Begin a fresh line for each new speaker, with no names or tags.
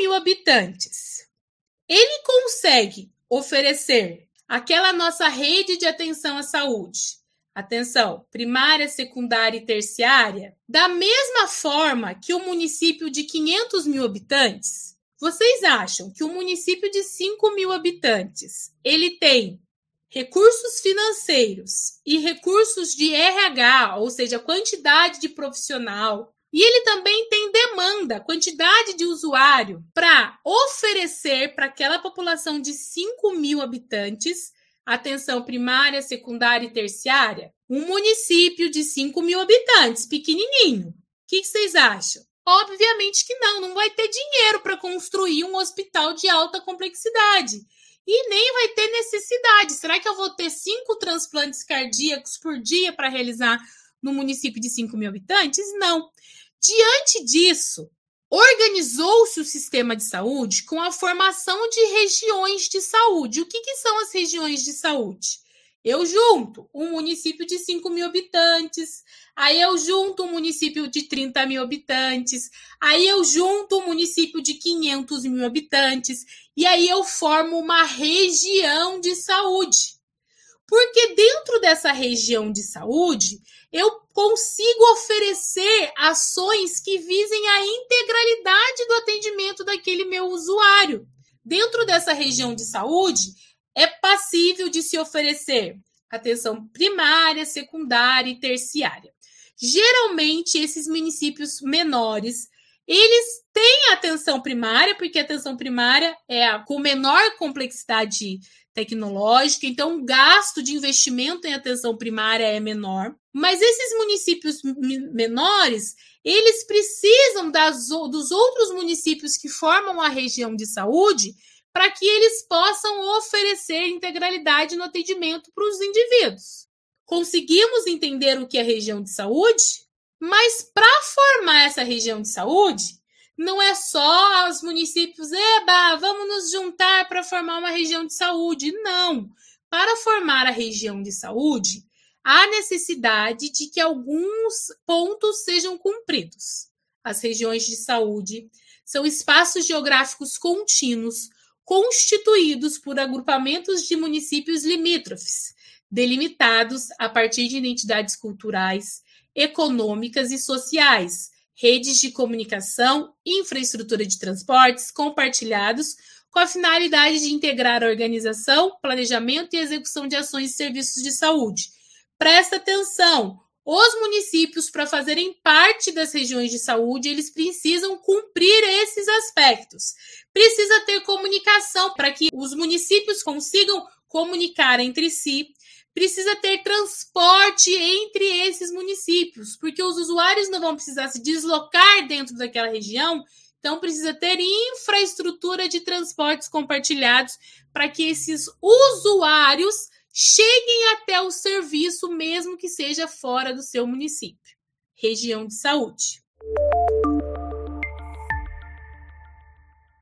mil habitantes, ele consegue oferecer aquela nossa rede de atenção à saúde, atenção, primária, secundária e terciária, da mesma forma que o município de 500 mil habitantes? Vocês acham que o município de 5 mil habitantes ele tem recursos financeiros e recursos de RH, ou seja, quantidade de profissional, e ele também tem demanda, quantidade de usuário, para oferecer para aquela população de 5 mil habitantes atenção primária, secundária e terciária? Um município de 5 mil habitantes, pequenininho. O que, que vocês acham? Obviamente que não, não vai ter dinheiro para construir um hospital de alta complexidade. E nem vai ter necessidade. Será que eu vou ter cinco transplantes cardíacos por dia para realizar no município de 5 mil habitantes? Não. Diante disso, organizou-se o sistema de saúde com a formação de regiões de saúde. O que, que são as regiões de saúde? Eu junto um município de 5 mil habitantes, aí eu junto um município de 30 mil habitantes, aí eu junto um município de 500 mil habitantes, e aí eu formo uma região de saúde. Porque dentro dessa região de saúde, eu consigo oferecer ações que visem a integralidade do atendimento daquele meu usuário. Dentro dessa região de saúde, é passível de se oferecer atenção primária, secundária e terciária. Geralmente, esses municípios menores, eles têm atenção primária, porque a atenção primária é a com menor complexidade tecnológica, então o gasto de investimento em atenção primária é menor. Mas esses municípios menores, eles precisam das, dos outros municípios que formam a região de saúde para que eles possam oferecer integralidade no atendimento para os indivíduos. Conseguimos entender o que é região de saúde? Mas para formar essa região de saúde, não é só os municípios, eba, vamos nos juntar para formar uma região de saúde. Não. Para formar a região de saúde, há necessidade de que alguns pontos sejam cumpridos. As regiões de saúde são espaços geográficos contínuos constituídos por agrupamentos de municípios limítrofes, delimitados a partir de identidades culturais, econômicas e sociais, redes de comunicação, infraestrutura de transportes compartilhados com a finalidade de integrar a organização, planejamento e execução de ações e serviços de saúde. Presta atenção, os municípios, para fazerem parte das regiões de saúde, eles precisam cumprir esses aspectos. Precisa ter comunicação para que os municípios consigam comunicar entre si. Precisa ter transporte entre esses municípios, porque os usuários não vão precisar se deslocar dentro daquela região, então precisa ter infraestrutura de transportes compartilhados para que esses usuários cheguem até o serviço, mesmo que seja fora do seu município. Região de saúde.